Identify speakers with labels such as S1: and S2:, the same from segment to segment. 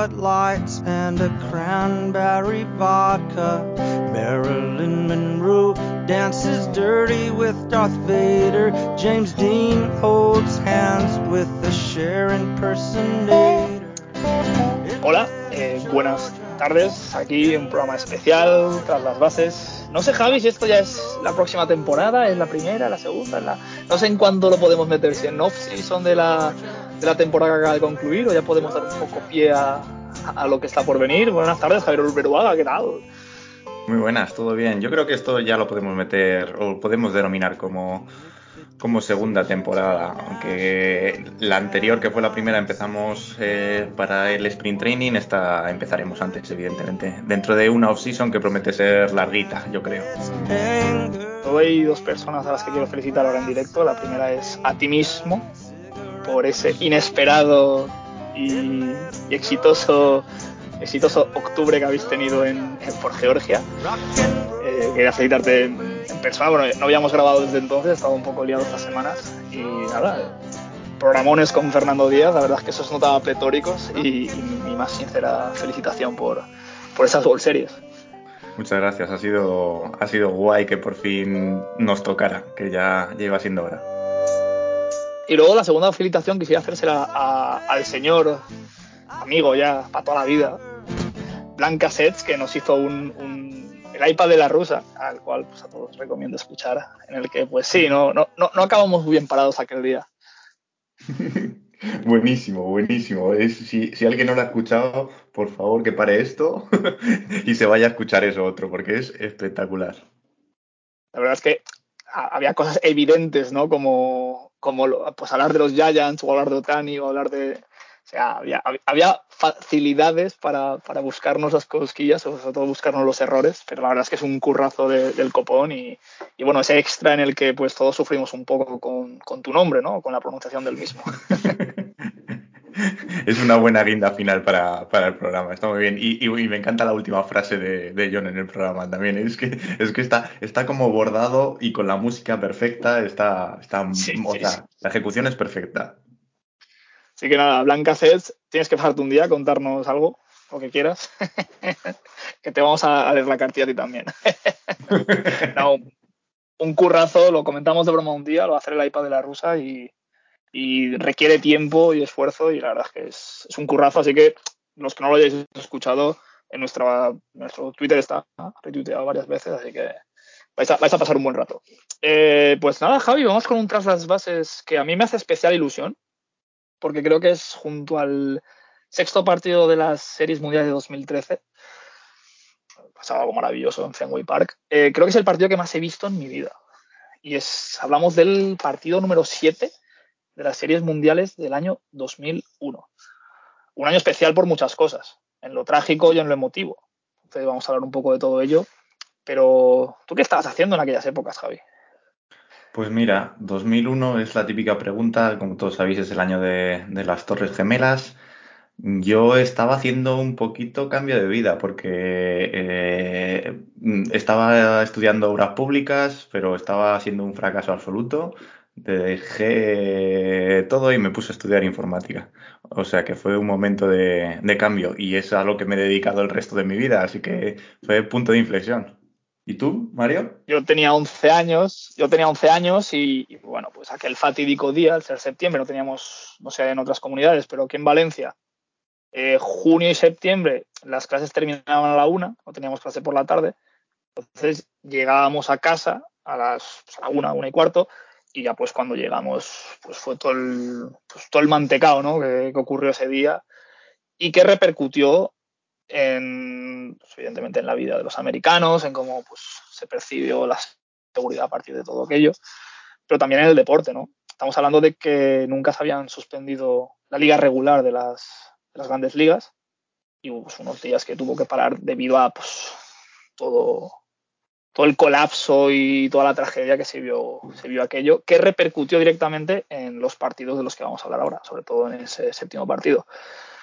S1: And a cranberry vodka. Marilyn Monroe dances dirty with Darth Vader. James Dean holds hands with the.
S2: Hola, eh, buenas tardes. Aquí un programa especial tras las bases. No sé, Javi, si esto ya es la próxima temporada, es la primera, la segunda, no sé en cuándo lo podemos meter, si en off son de la, de la temporada que acaba de concluir o ya podemos dar un poco pie a, a lo que está por venir. Buenas tardes, Javier Urberuaga, ¿qué tal?
S3: Muy buenas, todo bien. Yo creo que esto ya lo podemos meter o podemos denominar como, como segunda temporada, aunque la anterior, que fue la primera, empezamos eh, para el sprint training, esta empezaremos antes, evidentemente, dentro de una off-season que promete ser larguita, yo creo.
S2: Hay dos personas a las que quiero felicitar ahora en directo. La primera es a ti mismo por ese inesperado y, y exitoso exitoso octubre que habéis tenido en, en por Georgia. Eh, quería felicitarte en, en, persona. Bueno, no habíamos grabado desde entonces, estaba un poco liado estas semanas. Y nada, programones con Fernando Díaz, la verdad es que esos notaba pletóricos y, y mi más sincera felicitación por, por esas World Series.
S3: Muchas gracias, ha sido, ha sido guay que por fin nos tocara, que ya, ya iba siendo hora.
S2: Y luego la segunda felicitación quisiera hacérsela a, al señor amigo ya para toda la vida, Blanca Sets, que nos hizo un, un, el iPad de la rusa, al cual pues, a todos recomiendo escuchar, en el que pues sí, no, no, no, no acabamos muy bien parados aquel día.
S3: buenísimo, buenísimo. Es, si, si, alguien no lo ha escuchado, por favor que pare esto y se vaya a escuchar eso otro, porque es espectacular.
S2: La verdad es que había cosas evidentes, ¿no? Como, como pues hablar de los Giants o hablar de Otani o hablar de, o sea, había, había facilidades para, para, buscarnos las cosquillas, o sobre todo buscarnos los errores, pero la verdad es que es un currazo de, del copón y, y, bueno, ese extra en el que pues todos sufrimos un poco con, con tu nombre, ¿no? Con la pronunciación del mismo.
S3: es una buena guinda final para, para, el programa, está muy bien. Y, y, y me encanta la última frase de, de, John en el programa también. Es que, es que está, está como bordado y con la música perfecta, está, está
S2: sí,
S3: o sea,
S2: sí, sí.
S3: la ejecución es perfecta.
S2: Así que nada, Blanca Cets, tienes que pasarte un día a contarnos algo, lo que quieras, que te vamos a leer la cartilla a ti también. no, un currazo, lo comentamos de broma un día, lo va a hacer el iPad de la rusa y, y requiere tiempo y esfuerzo y la verdad es que es, es, un currazo, así que los que no lo hayáis escuchado, en nuestra, nuestro Twitter está retuiteado varias veces, así que vais a, vais a pasar un buen rato. Eh, pues nada, Javi, vamos con un tras las bases que a mí me hace especial ilusión, porque creo que es junto al sexto partido de las series mundiales de 2013. Pasaba algo maravilloso en Fenway Park. Eh, creo que es el partido que más he visto en mi vida. Y es, hablamos del partido número 7 de las series mundiales del año 2001. Un año especial por muchas cosas, en lo trágico y en lo emotivo. Entonces vamos a hablar un poco de todo ello. Pero, ¿tú qué estabas haciendo en aquellas épocas, Javi?
S3: Pues mira, 2001 es la típica pregunta, como todos sabéis, es el año de, las Torres Gemelas. Yo estaba haciendo un poquito cambio de vida porque eh, estaba estudiando obras públicas, pero estaba siendo un fracaso absoluto. Dejé todo y me puse a estudiar informática. O sea que fue un momento de, de cambio y es a lo que me he dedicado el resto de mi vida, así que fue punto de inflexión. ¿Y tú, Mario?
S2: Yo tenía 11 años, yo tenía 11 años y, bueno, pues aquel fatídico día, el 6 de septiembre, no teníamos, no sé, en otras comunidades, pero aquí en Valencia, eh, junio y septiembre, las clases terminaban a la una, no teníamos clase por la tarde, entonces llegábamos a casa a las una, una y cuarto, y ya pues cuando llegamos, pues fue todo el, pues todo el mantecado, ¿no? Que, ocurrió ese día y que repercutió en, pues, evidentemente en la vida de los americanos, en cómo pues, se percibió la seguridad a partir de todo aquello, pero también en el deporte, ¿no? Estamos hablando de que nunca se habían suspendido la liga regular de las, las grandes ligas y hubo pues, unos días que tuvo que parar debido a pues, todo, todo el colapso y toda la tragedia que se vio, se vio aquello, que repercutió directamente en los partidos de los que vamos a hablar ahora, sobre todo en ese séptimo partido.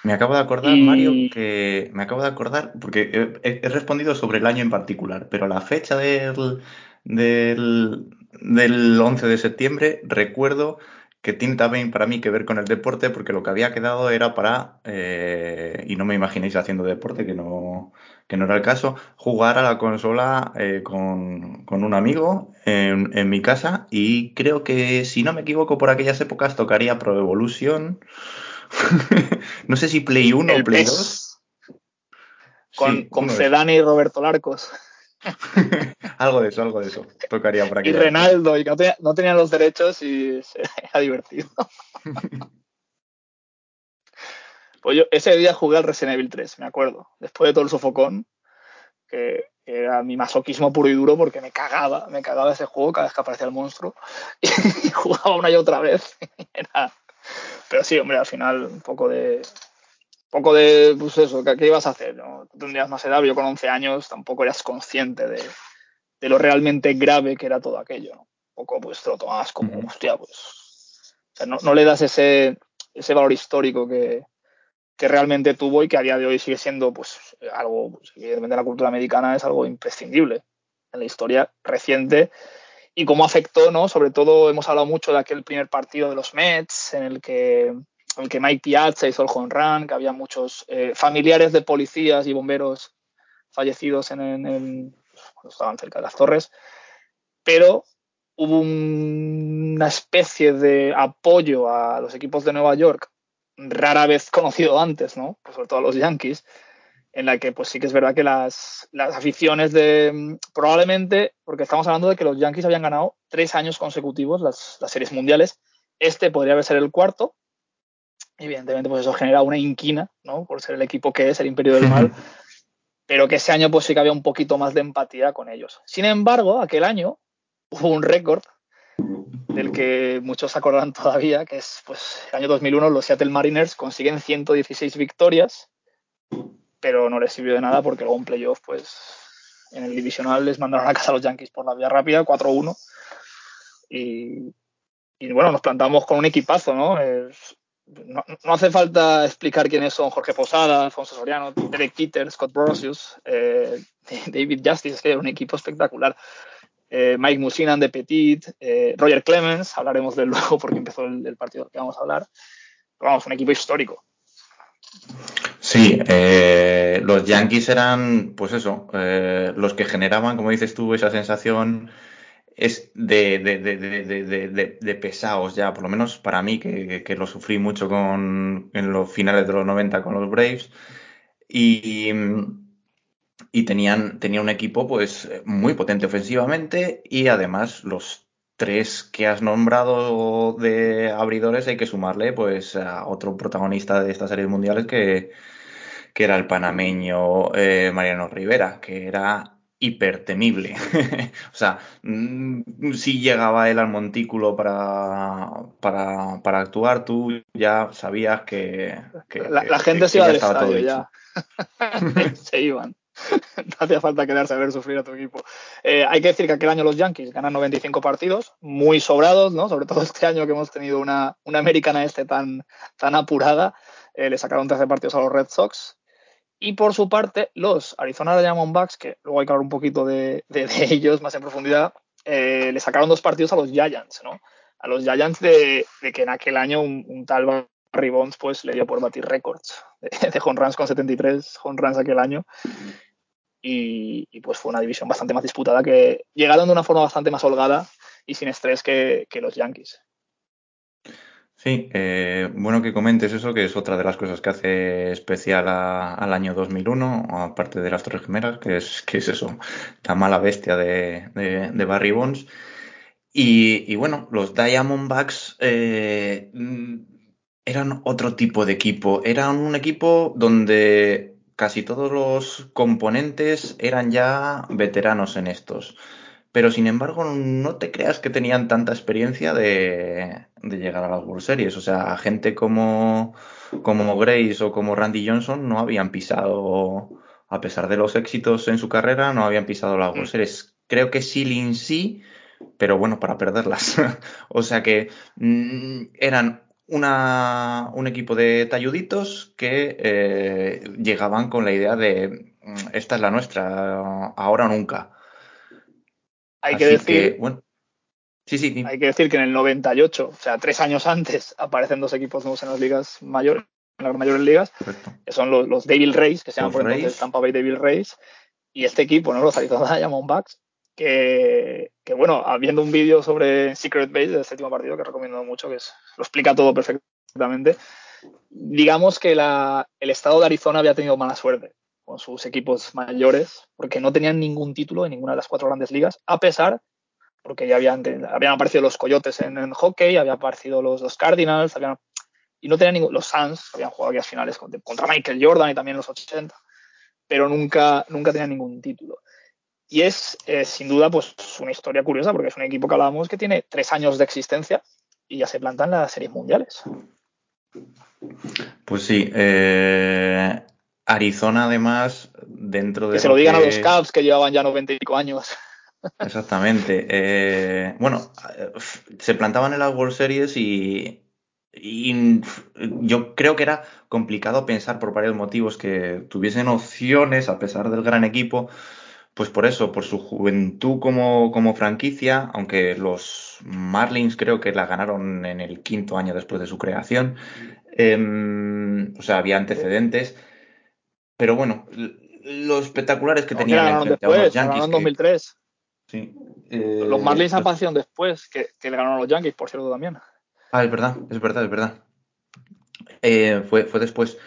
S3: Me acabo de acordar, y... Mario, que me acabo de acordar, porque he, he, respondido sobre el año en particular, pero la fecha del, del, del 11 de septiembre recuerdo que tiene también para mí que ver con el deporte, porque lo que había quedado era para, eh, y no me imaginéis haciendo deporte, que no, que no era el caso, jugar a la consola eh, con, con, un amigo en, en, mi casa y creo que, si no me equivoco, por aquellas épocas tocaría Pro Evolution, no sé si Play 1 o Play 2.
S2: Con, sí, con Zidane y Roberto Larcos.
S3: algo de eso, algo de eso. Tocaría por aquí.
S2: Y Renaldo, y que no, tenía, no tenían los derechos y era divertido. pues yo ese día jugué al Resident Evil 3, me acuerdo. Después de todo el sofocón, que era mi masoquismo puro y duro porque me cagaba, me cagaba ese juego cada vez que aparecía el monstruo. Y jugaba una y otra vez. Era... Pero sí, hombre, al final un poco de, poco de, pues eso, ¿qué, qué ibas a hacer? ¿no? Tú tendrías más edad, yo con 11 años tampoco eras consciente de, de, lo realmente grave que era todo aquello, ¿no? Un poco, pues te lo tomabas como, hostia, pues, o sea, no, no, le das ese, ese valor histórico que, que, realmente tuvo y que a día de hoy sigue siendo, pues, algo, pues, evidentemente la cultura americana es algo imprescindible en la historia reciente y cómo afectó, ¿no? Sobre todo hemos hablado mucho de aquel primer partido de los Mets en el que en el que Mike Piazza hizo el home run, que había muchos eh, familiares de policías y bomberos fallecidos en, cuando estaban cerca de las torres, pero hubo un, una especie de apoyo a los equipos de Nueva York, rara vez conocido antes, ¿no? Pues sobre todo a los Yankees, en la que pues sí que es verdad que las, las aficiones de probablemente, porque estamos hablando de que los Yankees habían ganado tres años consecutivos las, las series mundiales, este podría haber ser el cuarto, evidentemente pues eso genera una inquina, ¿no? Por ser el equipo que es, el imperio del mal, pero que ese año pues sí que había un poquito más de empatía con ellos. Sin embargo, aquel año hubo un récord del que muchos se acordarán todavía, que es pues el año 2001 los Seattle Mariners consiguen 116 victorias, pero no les sirvió de nada porque luego en playoff pues en el divisional les mandaron a casa a los Yankees por la vía rápida, 4-1. Y, y, bueno, nos plantamos con un equipazo, ¿no? Es, no, no, hace falta explicar quiénes son Jorge Posada, Alfonso Soriano, Derek Peter, Scott Brosius, eh, David Justice, que era un equipo espectacular. Eh, Mike Musinan de Petit, eh, Roger Clemens, hablaremos de él luego porque empezó el, el, partido que vamos a hablar. Pero vamos, un equipo histórico.
S3: Sí, los Yankees eran, pues eso, los que generaban, como dices tú, esa sensación es de, de, de, de, pesados ya, por lo menos para mí, que, que, lo sufrí mucho con, en los finales de los 90 con los Braves. Y, y tenían, tenía un equipo pues muy potente ofensivamente y además los tres que has nombrado de abridores hay que sumarle pues a otro protagonista de estas series mundiales que, que era el panameño eh, Mariano Rivera, que era hipertemible. o sea, mmm, si llegaba él al montículo para, para, para actuar, tú ya sabías que... que
S2: la, la, gente que, se iba del estadio ya. se iban. no hacía falta quedarse a ver sufrir a tu equipo. Eh, hay que decir que aquel año los Yankees ganan 95 partidos, muy sobrados, ¿no? Sobre todo este año que hemos tenido una, una americana este tan, tan apurada. Eh, le sacaron 13 partidos a los Red Sox. Y por su parte, los Arizona Diamondbacks, que luego hay que hablar un poquito de, de, ellos más en profundidad, eh, le sacaron dos partidos a los Giants, ¿no? A los Giants de, que en aquel año un, tal Barry Bonds pues le dio por batir récords de, de home runs con 73 home runs aquel año. Y, y, pues fue una división bastante más disputada que llegaron de una forma bastante más holgada y sin estrés que, que los Yankees.
S3: Sí, eh, bueno que comentes eso, que es otra de las cosas que hace especial a, al año 2001, aparte de las Torres Gemelas, que es, que es eso, la mala bestia de, de, Barry Bonds. Y, y, bueno, los Diamondbacks eh, eran otro tipo de equipo, eran un equipo donde casi todos los componentes eran ya veteranos en estos pero sin embargo no te creas que tenían tanta experiencia de, de llegar a las World Series. O sea, gente como, como Grace o como Randy Johnson no habían pisado, a pesar de los éxitos en su carrera, no habían pisado las World Series. Creo que Sealing sí, pero bueno, para perderlas. o sea que mmm, eran una, un equipo de talluditos que eh, llegaban con la idea de esta es la nuestra, ahora o nunca.
S2: Hay que decir,
S3: que, bueno, Sí, sí, sí.
S2: Hay que decir que en el 98, o sea, tres años antes, aparecen dos equipos nuevos en las ligas mayores, en las mayores ligas,
S3: Correcto.
S2: que son los, los Devil Rays, que se llaman
S3: Los
S2: por entonces
S3: Rays.
S2: Tampa Bay Devil Rays, y este equipo, ¿no? Los Arizona Diamondbacks, que, que bueno, viendo un vídeo sobre Secret Base de este último partido, que recomiendo mucho, que es, lo explica todo perfectamente, digamos que la, el estado de Arizona había tenido mala suerte con sus equipos mayores, porque no tenían ningún título en ninguna de las cuatro grandes ligas, a pesar, porque ya habían, habían aparecido los Coyotes en, en hockey, habían aparecido los, Cardinals, habían, y no tenían ningún, los Suns, habían jugado aquellas finales contra, Michael Jordan y también los 80, pero nunca, nunca tenían ningún título. Y es, sin duda, pues una historia curiosa, porque es un equipo que hablábamos que tiene tres años de existencia y ya se plantan las series mundiales.
S3: Pues sí, eh, Arizona además, dentro de...
S2: Que se lo digan a los Cavs que llevaban ya 95 años.
S3: Exactamente. Eh, bueno, se plantaban en las World Series y, y, yo creo que era complicado pensar por varios motivos que tuviesen opciones a pesar del gran equipo. Pues por eso, por su juventud como, como franquicia, aunque los Marlins creo que la ganaron en el quinto año después de su creación, eh, o sea, había antecedentes. Pero bueno, lo espectaculares que
S2: No,
S3: tenían
S2: que después,
S3: Yankees.
S2: ganaron en
S3: que-
S2: 2003.
S3: sí, eh,
S2: Los Marlins
S3: pues-
S2: aparecieron después, que, que le ganaron a los Yankees, por cierto, también.
S3: Ah, es verdad, es verdad, es verdad. Eh, fue, fue después.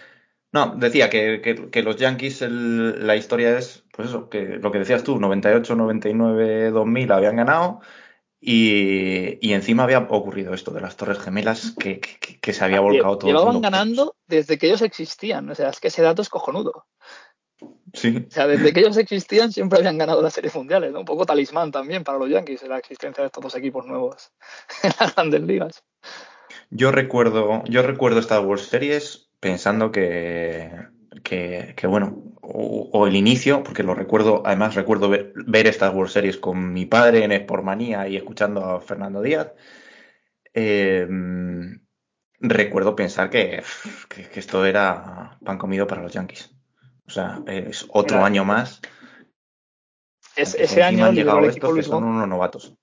S3: No, decía que, que- que los Yankees, el- la historia es, pues eso, que lo que decías tú, 98, 99, 2000 habían ganado y, y encima había ocurrido esto de las Torres Gemelas que, que- que se había volcado todo.
S2: Llevaban ganando desde que ellos existían. O sea, es que ese dato es cojonudo.
S3: Sí,
S2: O sea, desde que ellos existían siempre habían ganado las series mundiales, ¿no? Un poco talismán también para los Yankees, la existencia de estos dos equipos nuevos en las grandes ligas.
S3: yo recuerdo, yo recuerdo estas World Series pensando que, que, que bueno, o, o el inicio, porque lo recuerdo, además recuerdo ver, ver estas World Series con mi padre en Sportmanía y escuchando a Fernando Díaz. Eh, recuerdo pensar que, que, que esto era pan comido para los Yankees. O sea, es otro
S2: Era-
S3: año más.
S2: Es- ese año
S3: han llegado estos que
S2: Luis,
S3: son unos novatos.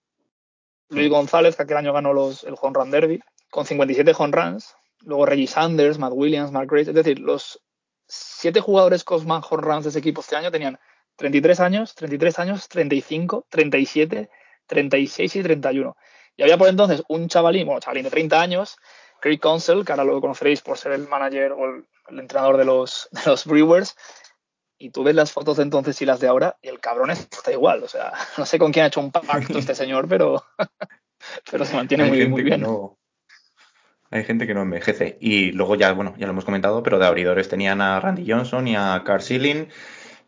S2: Luis González, que aquel año ganó los, el Home Run Derby, con 57 home runs. Luego Reggie Sanders, Matt Williams, Mark Grace. Es decir, los siete jugadores con más home runs de ese equipo este año tenían 33 años, 33 años, 35, 37, 36 y 31. Y había por entonces un chavalín, bueno, chavalín de 30 años, Craig Counsell, que ahora lo conoceréis por ser el manager o el, el entrenador de los, de los Brewers. Y tú ves las fotos de entonces y las de ahora, y el cabrón está igual. O sea, no sé con quién ha hecho un pacto este señor, pero, pero se mantiene muy, bien.
S3: no. Hay gente que no envejece. Y luego ya, bueno, ya lo hemos comentado, pero de abridores tenían a Randy Johnson y a Carl Sealing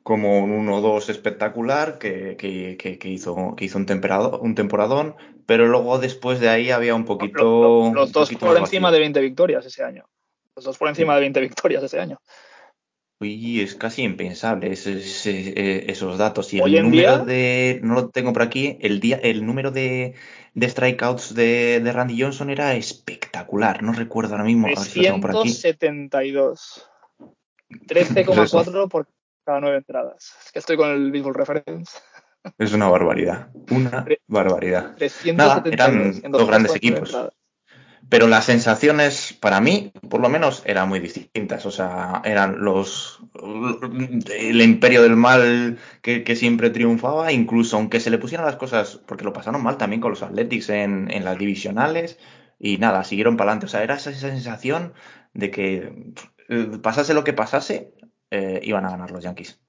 S3: como un 1-2 espectacular que, que, que, que hizo, que hizo un, temperado, un temporadón, pero luego después de ahí había un poquito.
S2: Los, los
S3: un
S2: dos
S3: poquito
S2: por encima
S3: vacío.
S2: de 20 victorias ese año. Los dos por encima de 20 victorias ese año.
S3: Uy, es casi impensable eh, esos datos. Y
S2: Hoy
S3: el
S2: en
S3: número
S2: día-
S3: de, no lo tengo por aquí, el día, el número de, de strikeouts de, de Randy Johnson era espectacular. No recuerdo ahora mismo, a ver si lo tengo por aquí.
S2: 372.
S3: Pues
S2: 13,4 por cada nueve entradas. Es que estoy con el Baseball Reference.
S3: Es una barbaridad, una barbaridad.
S2: 372
S3: eran dos grandes
S2: 2,9
S3: equipos.
S2: entradas.
S3: Pero las sensaciones, para mí, por lo menos, eran muy distintas. O sea, eran los. el imperio del mal que, siempre triunfaba, incluso aunque se le pusieran las cosas. Porque lo pasaron mal también con los Athletics en, en las divisionales. Y nada, siguieron para adelante. O sea, era esa, sensación de que eh, pasase lo que pasase, eh, iban a ganar los Yankees.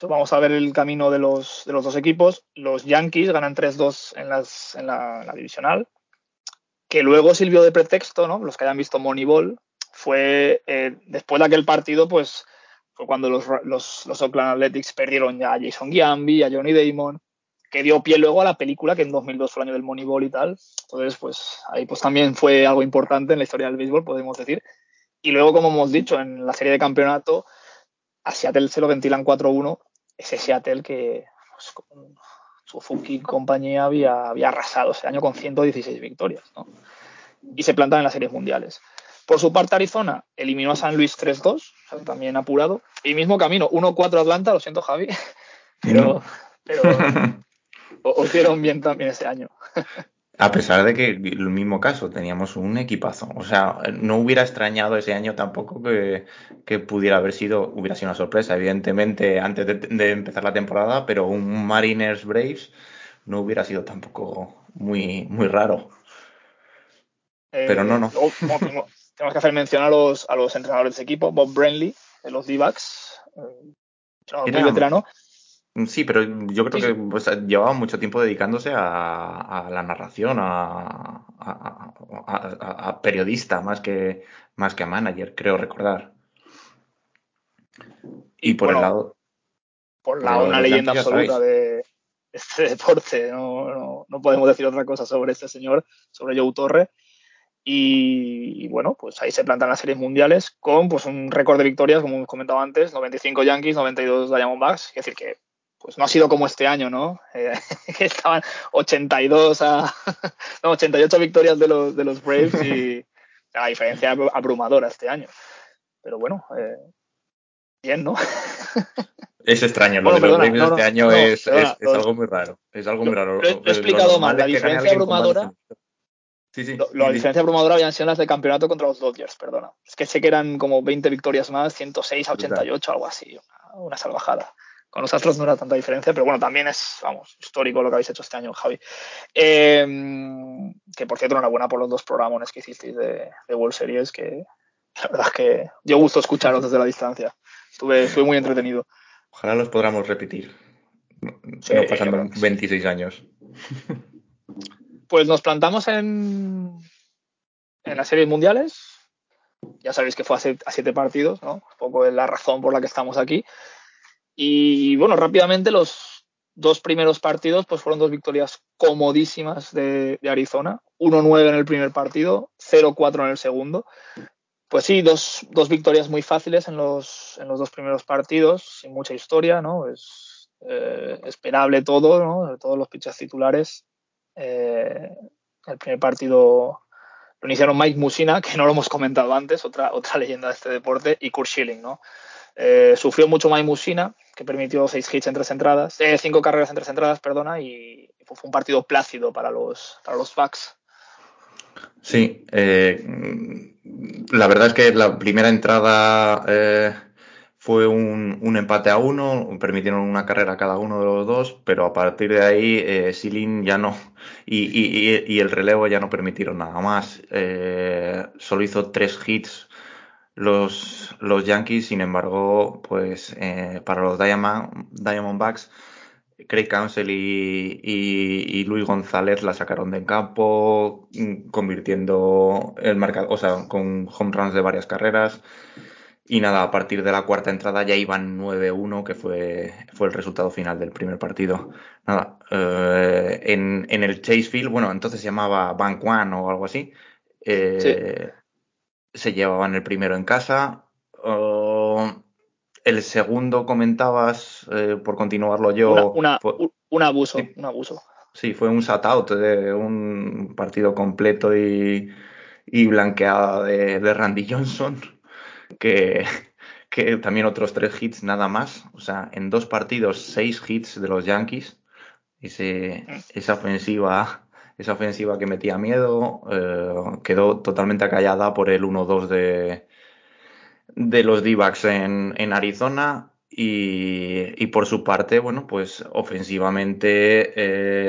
S2: Vamos a ver el camino de los, de los dos equipos. Los Yankees ganan 3-2 en, las, en, la, en la divisional, que luego sirvió de pretexto, ¿no? Los que hayan visto Moneyball, fue eh, después de aquel partido, pues fue cuando los, los, Oakland Athletics perdieron ya a Jason Giambi, a Johnny Damon, que dio pie luego a la película que en 2002 fue el año del Moneyball y tal. Entonces, pues ahí pues también fue algo importante en la historia del béisbol, podemos decir. Y luego, como hemos dicho, en la serie de campeonato, a Seattle se lo ventilan 4-1. Ese Seattle que pues, Suzuki y compañía había, había arrasado ese año con 116 victorias. ¿no? Y se plantan en las series mundiales. Por su parte, Arizona eliminó a San Luis 3-2, o sea, también apurado. Y mismo camino, 1-4 Atlanta, lo siento, Javi. Pero, pero os dieron bien también ese año.
S3: A pesar de que el mismo caso, teníamos un equipazo. O sea, no hubiera extrañado ese año tampoco que, que pudiera haber sido, hubiera sido una sorpresa, evidentemente, antes de, de, empezar la temporada, pero un Mariners Braves no hubiera sido tampoco muy, muy raro.
S2: Eh,
S3: pero no, no.
S2: tenemos, tenemos que hacer mención a los, a los entrenadores de equipo, Bob Brenly, de los D-backs, eh, muy veterano.
S3: Sí, pero yo creo que pues, llevaba mucho tiempo dedicándose a, a la narración, a, a, a, periodista más que, más que a manager, creo recordar. Y por
S2: bueno,
S3: el lado.
S2: Por el lado, una leyenda absoluta de este deporte. No, no, no, podemos decir otra cosa sobre este señor, sobre Joe Torre. Y, y, bueno, pues ahí se plantan las series mundiales con pues un récord de victorias, como hemos comentado antes, 95 Yankees, 92 Diamondbacks. Es decir, que pues no ha sido como este año, ¿no? Eh, que estaban 82 a no, 88 victorias de los, de los Braves y la diferencia abrumadora este año. Pero bueno, eh, bien, ¿no?
S3: Es extraño, lo bueno, de los Braves no, no, este año no, es, perdona, es, es, algo muy raro. Es algo muy raro.
S2: Lo, lo, lo he explicado mal. La diferencia abrumadora.
S3: Sí, sí.
S2: Lo, la diferencia abrumadora habían sido las de campeonato contra los Dodgers, perdona. Es que sé que eran como 20 victorias más, 106 a 88, algo así. Una, una salvajada. Con los Astros no era tanta diferencia, pero bueno, también es, vamos, histórico lo que habéis hecho este año, Javi. Eh, que por cierto, enhorabuena por los dos programones que hicisteis de, de World Series, que la verdad es que dio gusto escucharos desde la distancia. Estuve, estuve muy entretenido.
S3: Ojalá los podamos repetir. Sí, no pasan 26 años.
S2: Pues nos plantamos en, en las series mundiales. Ya sabéis que fue a siete partidos, ¿no? Un poco la razón por la que estamos aquí. Y bueno, rápidamente los dos primeros partidos pues fueron dos victorias comodísimas de, Arizona. 1-9 en el primer partido, 0-4 en el segundo. Pues sí, dos, dos victorias muy fáciles en los, en los dos primeros partidos, sin mucha historia, ¿no? Es eh, esperable todo, ¿no? Todos los pitchers titulares. Eh, el primer partido lo iniciaron Mike Musina, que no lo hemos comentado antes, otra, otra leyenda de este deporte, y Kurt Schilling, ¿no? Eh, sufrió mucho Mike Musina, que permitió seis hits en tres entradas, eh, cinco carreras en tres entradas, perdona, y fue un partido plácido para los, para los Bucks.
S3: Sí, eh, la verdad es que la primera entrada fue un, un, empate a uno, permitieron una carrera cada uno de los dos, pero a partir de ahí eh, Silin ya no, y, y, y, el relevo ya no permitieron nada más. Solo hizo tres hits los, los Yankees, sin embargo, pues eh, para los Diamond, Diamondbacks, Craig Counsell y, y, y, Luis González la sacaron de campo, convirtiendo el marcador, o sea, con home runs de varias carreras. Y nada, a partir de la cuarta entrada ya iban 9-1, que fue, fue el resultado final del primer partido. Nada, eh, en, en el Chase Field, bueno, entonces se llamaba Bank One o algo así. Eh, se llevaban el primero en casa. Uh, el segundo comentabas, eh, por continuarlo yo.
S2: Una, una,
S3: fue,
S2: un abuso,
S3: sí,
S2: un abuso.
S3: Sí, fue un shutout de un partido completo y, y blanqueada de, de, Randy Johnson, que, que también otros tres hits nada más. O sea, en dos partidos, seis hits de los Yankees. Ese, esa ofensiva esa ofensiva que metía miedo eh, quedó totalmente acallada por el 1-2 de, de los d en, en, Arizona. Y, y, por su parte, bueno, pues ofensivamente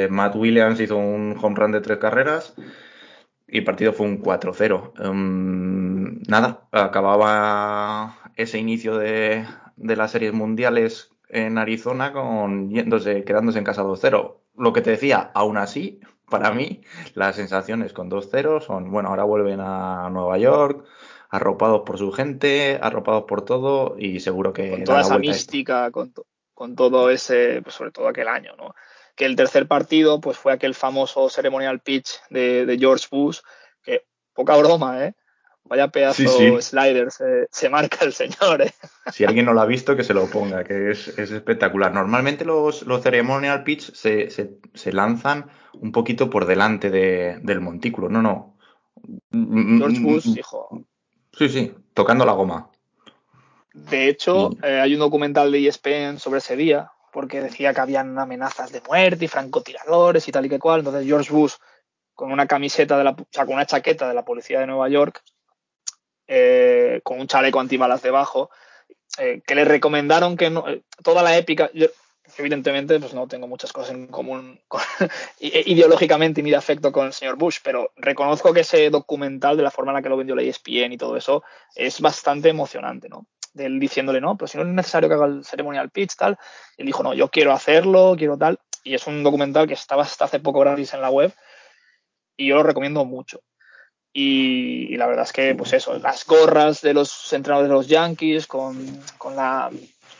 S3: eh, Matt Williams hizo un home run de tres carreras y el partido fue un 4-0. Um, em, nada, acababa ese inicio de, de las series mundiales en Arizona con quedándose en casa 2-0. Lo que te decía, aún así, para mí, las sensaciones con 2-0 son, bueno, ahora vuelven a Nueva York, arropados por su gente, arropados por todo y seguro que...
S2: Con toda esa mística, con, to con, todo ese, pues sobre todo aquel año, ¿no? Que el tercer partido, pues fue aquel famoso ceremonial pitch de, de George Bush, que poca broma, ¿eh? Vaya pedazo sí, sí. slider se, se, marca el señor. ¿eh?
S3: Si alguien no lo ha visto, que se lo ponga, que es, es espectacular. Normalmente los, los ceremonial pitch se, se, se, lanzan un poquito por delante de, del montículo. No, no.
S2: George Bush, hijo.
S3: Sí, sí, tocando la goma.
S2: De hecho, eh, hay un documental de ESPN sobre ese día, porque decía que habían amenazas de muerte y francotiradores y tal y que cual. Entonces George Bush, con una camiseta de la, o sea, con una chaqueta de la policía de Nueva York, eh, con un chaleco antibalas debajo, eh, que le recomendaron que no, eh, toda la épica, yo, evidentemente pues no tengo muchas cosas en común con, ideológicamente ni de afecto con el señor Bush, pero reconozco que ese documental, de la forma en la que lo vendió la ESPN y todo eso, es bastante emocionante, ¿no? Él diciéndole, no, pero si no es necesario que haga el ceremonial pitch, tal. Él dijo, no, yo quiero hacerlo, quiero tal. Y es un documental que estaba hasta hace poco gratis en la web y yo lo recomiendo mucho. Y, y, la verdad es que, pues eso, las gorras de los entrenadores de los Yankees con, con la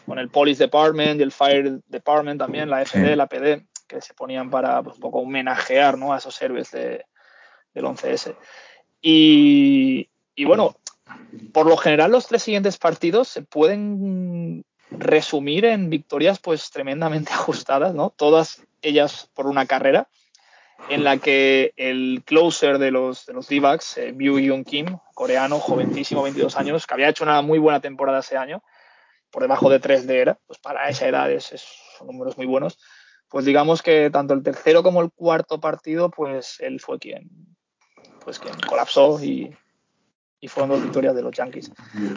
S2: con el Police Department y el Fire Department también, la FD, sí. la PD, que se ponían para pues, un poco homenajear ¿no? a esos héroes de, del 11S. Y, y, bueno, por lo general los tres siguientes partidos se pueden resumir en victorias pues tremendamente ajustadas, ¿no? Todas ellas por una carrera en la que el closer de los, de los D-backs, eh, Byu Yoon Kim, coreano, jovencísimo, 22 años, que había hecho una muy buena temporada ese año, por debajo de 3 de era, pues para esa edad es, es, son números muy buenos. Pues digamos que tanto el tercero como el cuarto partido, pues él fue quien, pues quien colapsó y, y fueron dos victorias de los Yankees.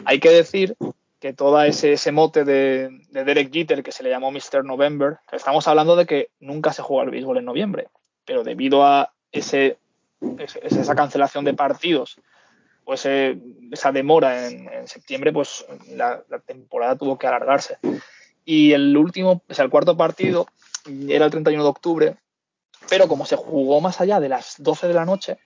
S2: Hay que decir que todo ese, ese mote de, de, Derek Jeter, que se le llamó Mr. November, estamos hablando de que nunca se juega el béisbol en noviembre, pero debido a ese, esa cancelación de partidos o ese, esa demora en, en septiembre, pues la, la, temporada tuvo que alargarse. Y el último, o sea, el cuarto partido era el 31 de octubre, pero como se jugó más allá de las 12 de la noche,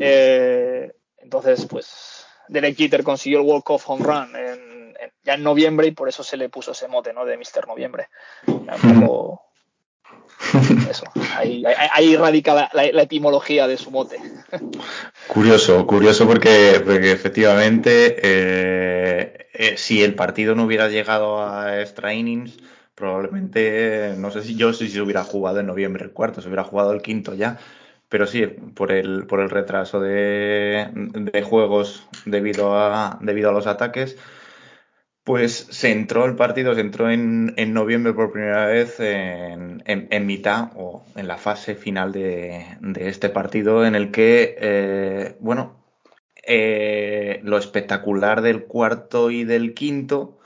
S2: eh, entonces, pues, Derek Jeter consiguió el Walk-Off Home Run en, en, ya en noviembre y por eso se le puso ese mote, ¿no? De Mr. Noviembre. Un poco... Eso, ahí, radica la, etimología de su mote.
S3: Curioso, curioso porque, porque efectivamente, eh, eh, si el partido no hubiera llegado a extra innings, probablemente, no sé si yo si se hubiera jugado en noviembre el cuarto, se hubiera jugado el quinto ya, pero sí, por el, por el retraso de, de juegos debido a, debido a los ataques, pues se entró el partido, se entró en, en noviembre por primera vez en, en, mitad o en la fase final de, de este partido en el que, eh, bueno, eh, lo espectacular del cuarto y del quinto.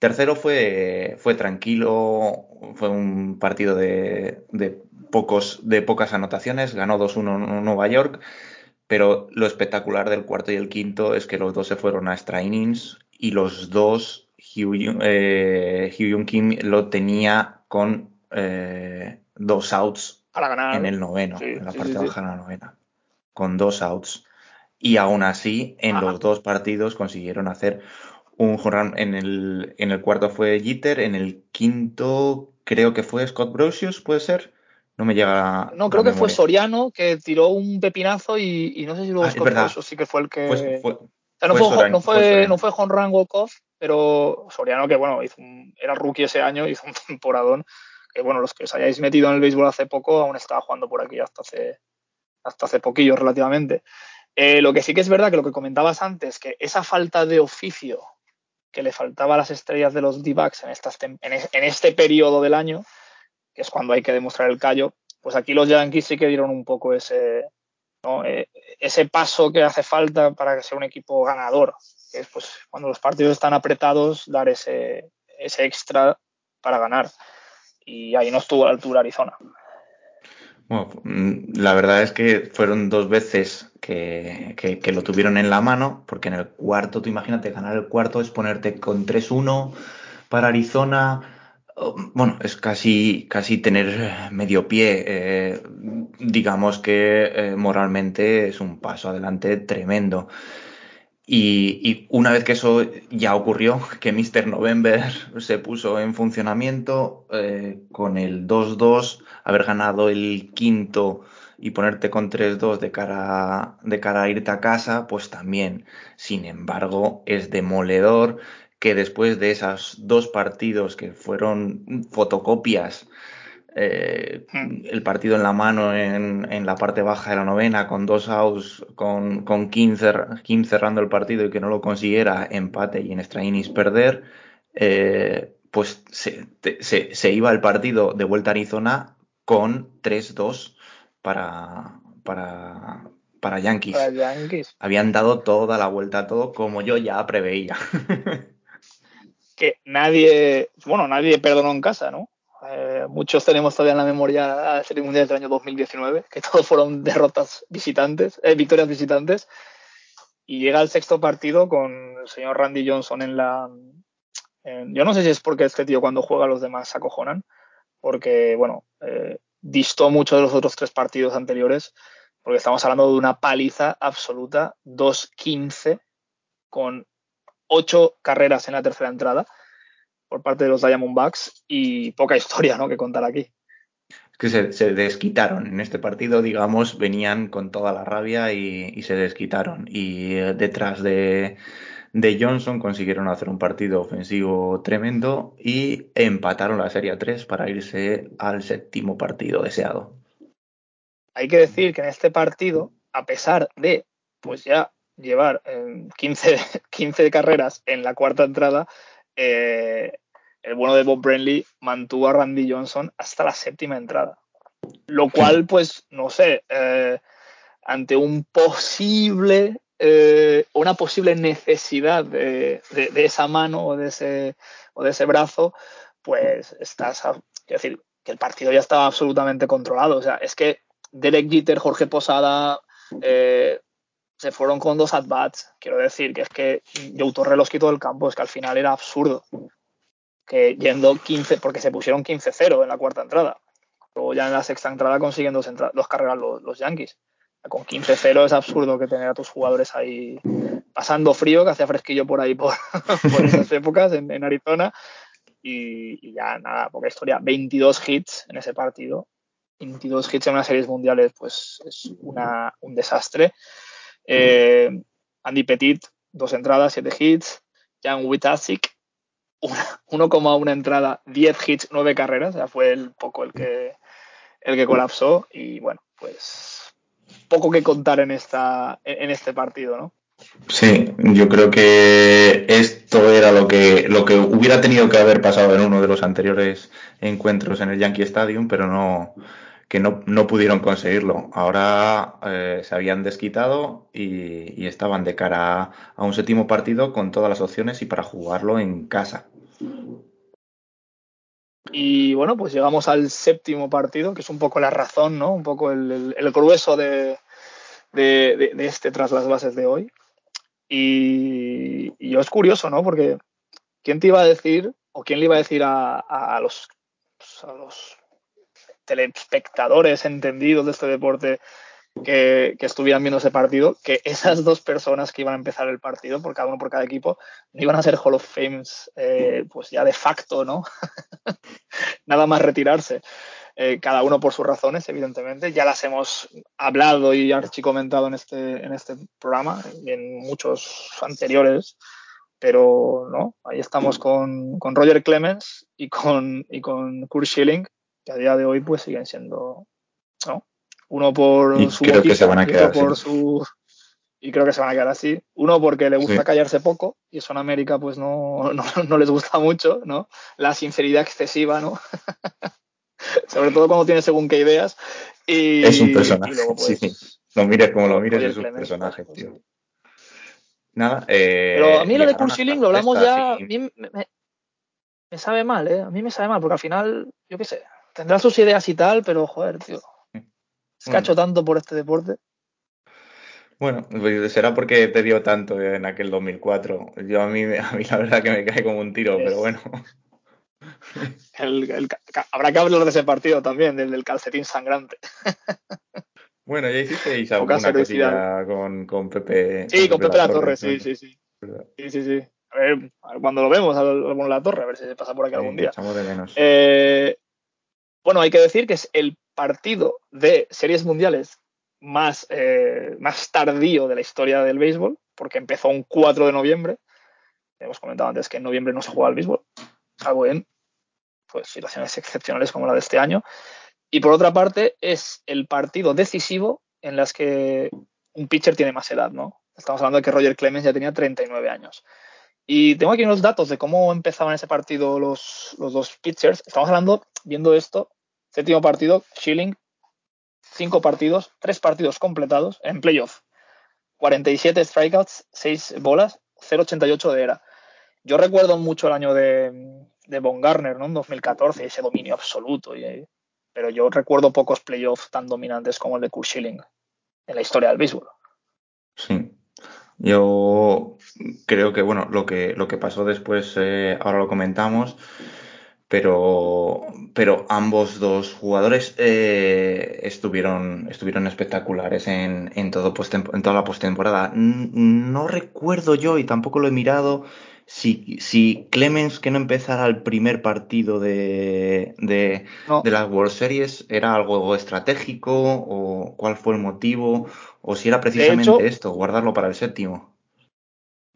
S3: Tercero fue, fue tranquilo, fue un partido de, de, pocos, de pocas anotaciones, ganó 2-1 Nueva York, pero lo espectacular del cuarto y el quinto es que los dos se fueron a extra innings y los dos, Hugh, eh, Kim lo tenía con eh, dos outs
S2: Para ganar.
S3: en el noveno,
S2: Sí,
S3: en la
S2: sí,
S3: parte
S2: sí,
S3: baja de la novena, con dos outs. Y aún así, en
S2: Ajá.
S3: los dos partidos consiguieron hacer un run. En el, en el cuarto fue Jeter, en el quinto creo que fue Scott Brosius, ¿puede ser? No me llega
S2: No, creo que fue. Soriano que tiró un pepinazo y, y no sé si luego
S3: Ah,
S2: Scott. Rosso sí que fue el que.
S3: Fue, fue-
S2: o sea, no
S3: fue Soriano,
S2: no
S3: fue
S2: no fue home run walk-off, pero Soriano, que bueno, hizo un- era rookie ese año, hizo un temporadón. Que bueno, los que os hayáis metido en el béisbol hace poco, aún estaba jugando por aquí hasta hace, hasta hace poquillo relativamente. Eh, lo que sí que es verdad que lo que comentabas antes, que esa falta de oficio que le faltaba a las estrellas de los D-backs en, estas en, es- en este periodo del año, que es cuando hay que demostrar el callo, pues aquí los Yankees sí que dieron un poco ese, ¿no? Eh, ese paso que hace falta para que sea un equipo ganador, que es pues cuando los partidos están apretados, dar ese, ese extra para ganar. Y ahí no estuvo a la altura Arizona.
S3: Bueno, la verdad es que fueron dos veces que, que, que lo tuvieron en la mano, porque en el cuarto, tú imagínate, ganar el cuarto es ponerte con 3-1 para Arizona. Bueno, es casi, casi tener medio pie. eh, digamos que eh, moralmente es un paso adelante tremendo. Y, y una vez que eso ya ocurrió, que Mr. November se puso en funcionamiento, eh, con el 2-2, haber ganado el quinto y ponerte con 3-2 de cara, de cara a irte a casa, pues también. Sin embargo, es demoledor que después de esos dos partidos que fueron fotocopias eh, el partido en la mano en, en, la parte baja de la novena, con dos outs, con, con Kim, cer cerrando el partido y que no lo consiguiera, empate y en extra perder, eh, pues se, se, se, iba el partido de vuelta a Arizona con 3-2 para, para, para Yankees.
S2: Para Yankees.
S3: Habían dado toda la vuelta a todo como yo ya preveía.
S2: que nadie, bueno, nadie perdonó en casa, ¿no? Eh, muchos tenemos todavía en la memoria la Serie Mundial del año 2019, que todos fueron derrotas visitantes, eh, victorias visitantes. Y llega el sexto partido con el señor Randy Johnson en la. Yo no sé si es porque este tío cuando juega los demás se acojonan, porque, bueno, eh, distó mucho de los otros tres partidos anteriores, porque estamos hablando de una paliza absoluta, 2-15, con ocho carreras en la tercera entrada por parte de los Diamondbacks y poca historia ¿no? que contar aquí.
S3: Es que se, se, desquitaron en este partido, digamos, venían con toda la rabia y, y se desquitaron. Y eh, detrás de, de, Johnson consiguieron hacer un partido ofensivo tremendo y empataron la Serie 3 para irse al séptimo partido deseado.
S2: Hay que decir que en este partido, a pesar de pues ya llevar eh, 15, 15 carreras en la cuarta entrada, eh, el bueno de Bob Brenly mantuvo a Randy Johnson hasta la séptima entrada. Lo cual, pues, no sé, eh, ante un posible, una posible necesidad de, de, de, esa mano o de ese, o de ese brazo, pues estás, a, quiero decir, que el partido ya estaba absolutamente controlado. O sea, es que Derek Jeter, Jorge Posada, eh, se fueron con dos at-bats. Quiero decir que es que Joe Torre los quitó del campo, es que al final era absurdo. Que yendo 15, porque se pusieron 15-0 en la cuarta entrada. Luego ya en la sexta entrada consiguen dos, entra carreras los, los, Yankees. Con 15-0 es absurdo que tener a tus jugadores ahí pasando frío, que hacía fresquillo por ahí por, por esas épocas en, Arizona. Y, ya nada, poca historia. 22 hits en ese partido. 22 hits en unas series mundiales, pues es un desastre. Eh, Andy Petit, dos entradas, siete hits. Jan Witasik, 1,1 entrada, 10 hits, 9 carreras. O sea, fue el poco el que, el que colapsó. Y bueno, pues poco que contar en, esta, en este partido, ¿no?
S3: Sí, yo creo que esto era lo que, lo que hubiera tenido que haber pasado en uno de los anteriores encuentros en el Yankee Stadium, pero no, que no, no pudieron conseguirlo. Ahora eh, se habían desquitado y, y, estaban de cara a, un séptimo partido con todas las opciones y para jugarlo en casa.
S2: Y bueno, pues llegamos al séptimo partido, que es un poco la razón, ¿no? Un poco el, el, grueso de, de, de, este tras las bases de hoy. Y, y es curioso, ¿no? Porque ¿quién te iba a decir o quién le iba a decir a, a los, a los telespectadores entendidos de este deporte que, que, estuvieran viendo ese partido, que esas dos personas que iban a empezar el partido, por cada uno por cada equipo, no iban a ser Hall of Fames, eh, pues ya de facto, ¿no? Nada más retirarse. Eh, cada uno por sus razones, evidentemente. Ya las hemos hablado y archicomentado en este, en este programa y en muchos anteriores, pero no, ahí estamos con, con Roger Clemens y con, y con Kurt Schilling, que a día de hoy pues siguen siendo ¿no? uno por
S3: y
S2: su
S3: creo boquita, que se van a quedar
S2: por su y creo que se van a quedar así. Uno porque le gusta sí. callarse poco y eso en América pues no, no, no, les gusta mucho no la sinceridad excesiva no sobre todo cuando tiene según qué ideas y
S3: es un personaje
S2: luego, pues,
S3: sí. lo mires como lo mires es un personaje pues, tío. nada eh,
S2: pero a mí lo de Cursiling lo hablamos ya a mí me, me, me sabe mal eh a mí me sabe mal porque al final yo qué sé tendrá sus ideas y tal, pero joder, tío. Es hecho tanto por este deporte.
S3: Bueno, pues será porque te dio tanto en aquel 2004. Yo a mí, a mí la verdad que me cae como un tiro, pero bueno.
S2: El, el, habrá que hablar de ese partido también, del, del calcetín sangrante.
S3: Bueno, ya hicisteis alguna cosilla con, con Pepe.
S2: Sí, con Pepe, Pepe La Torre, Torre sí, sí, sí. Sí, sí, sí. A ver, cuando lo vemos al, al La Torre, a ver si se pasa por aquí sí, algún día.
S3: De menos.
S2: Eh, bueno, hay que decir que es el partido de series mundiales más, eh, tardío de la historia del béisbol, porque empezó un 4 de noviembre. Hemos comentado antes que en noviembre no se juega al béisbol, salvo en pues, situaciones excepcionales como la de este año. Y por otra parte, es el partido decisivo en las que un pitcher tiene más edad, ¿no? Estamos hablando de que Roger Clemens ya tenía 39 años. Y tengo aquí unos datos de cómo empezaban ese partido los, los dos pitchers. Estamos hablando, viendo esto, séptimo partido, Schilling, cinco partidos, tres partidos completados en playoff. 47 strikeouts, 6 bolas, 0.88 de era. Yo recuerdo mucho el año de, de Von Garner, ¿no? En 2014, ese dominio absoluto. Y, pero yo recuerdo pocos playoffs tan dominantes como el de Kurt Schilling en la historia del béisbol.
S3: Sí. Yo creo que, bueno, lo que, lo que pasó después, eh, ahora lo comentamos, pero, pero ambos dos jugadores eh, estuvieron, estuvieron espectaculares en, en, todo en toda la postemporada. No recuerdo yo, y tampoco lo he mirado, si, si Clemens, que no empezara el primer partido de, de, de, las World Series, era algo estratégico o cuál fue el motivo, o si era precisamente hecho, esto, guardarlo para el séptimo.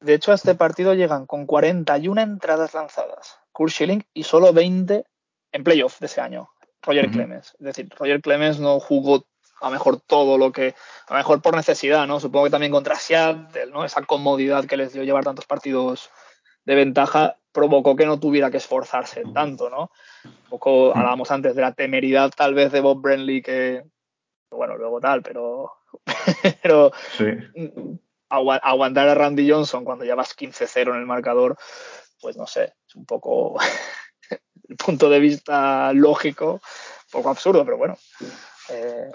S2: De hecho, a este partido llegan con 41 entradas lanzadas, Kurt Schilling, y solo 20 en playoff de ese año, Roger uh -huh. Clemens. Es decir, Roger Clemens no jugó a lo mejor todo lo que, a lo mejor por necesidad, ¿no? Supongo que también contra Seattle, ¿no? Esa comodidad que les dio llevar tantos partidos de ventaja provocó que no tuviera que esforzarse tanto, ¿no? Un poco hablábamos antes de la temeridad tal vez de Bob Brenly que, bueno, luego tal, pero, pero
S3: sí.
S2: agu aguantar a Randy Johnson cuando ya vas 15-0 en el marcador, pues no sé, es un poco el punto de vista lógico, un poco absurdo, pero bueno. Eh,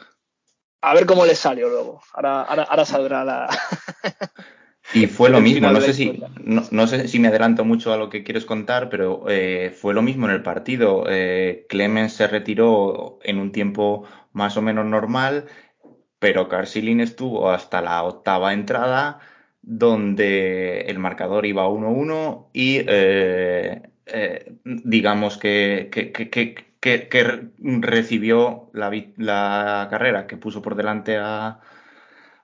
S2: a ver cómo le salió luego. Ahora, ahora, ahora saldrá la.
S3: Y fue lo mismo, no sé, si, no, no, sé si me adelanto mucho a lo que quieres contar, pero eh, fue lo mismo en el partido. Eh, Clemens se retiró en un tiempo más o menos normal, pero Carsilin estuvo hasta la octava entrada, donde el marcador iba 1-1 y eh, digamos que, que, que, que, recibió la, la carrera que puso por delante a,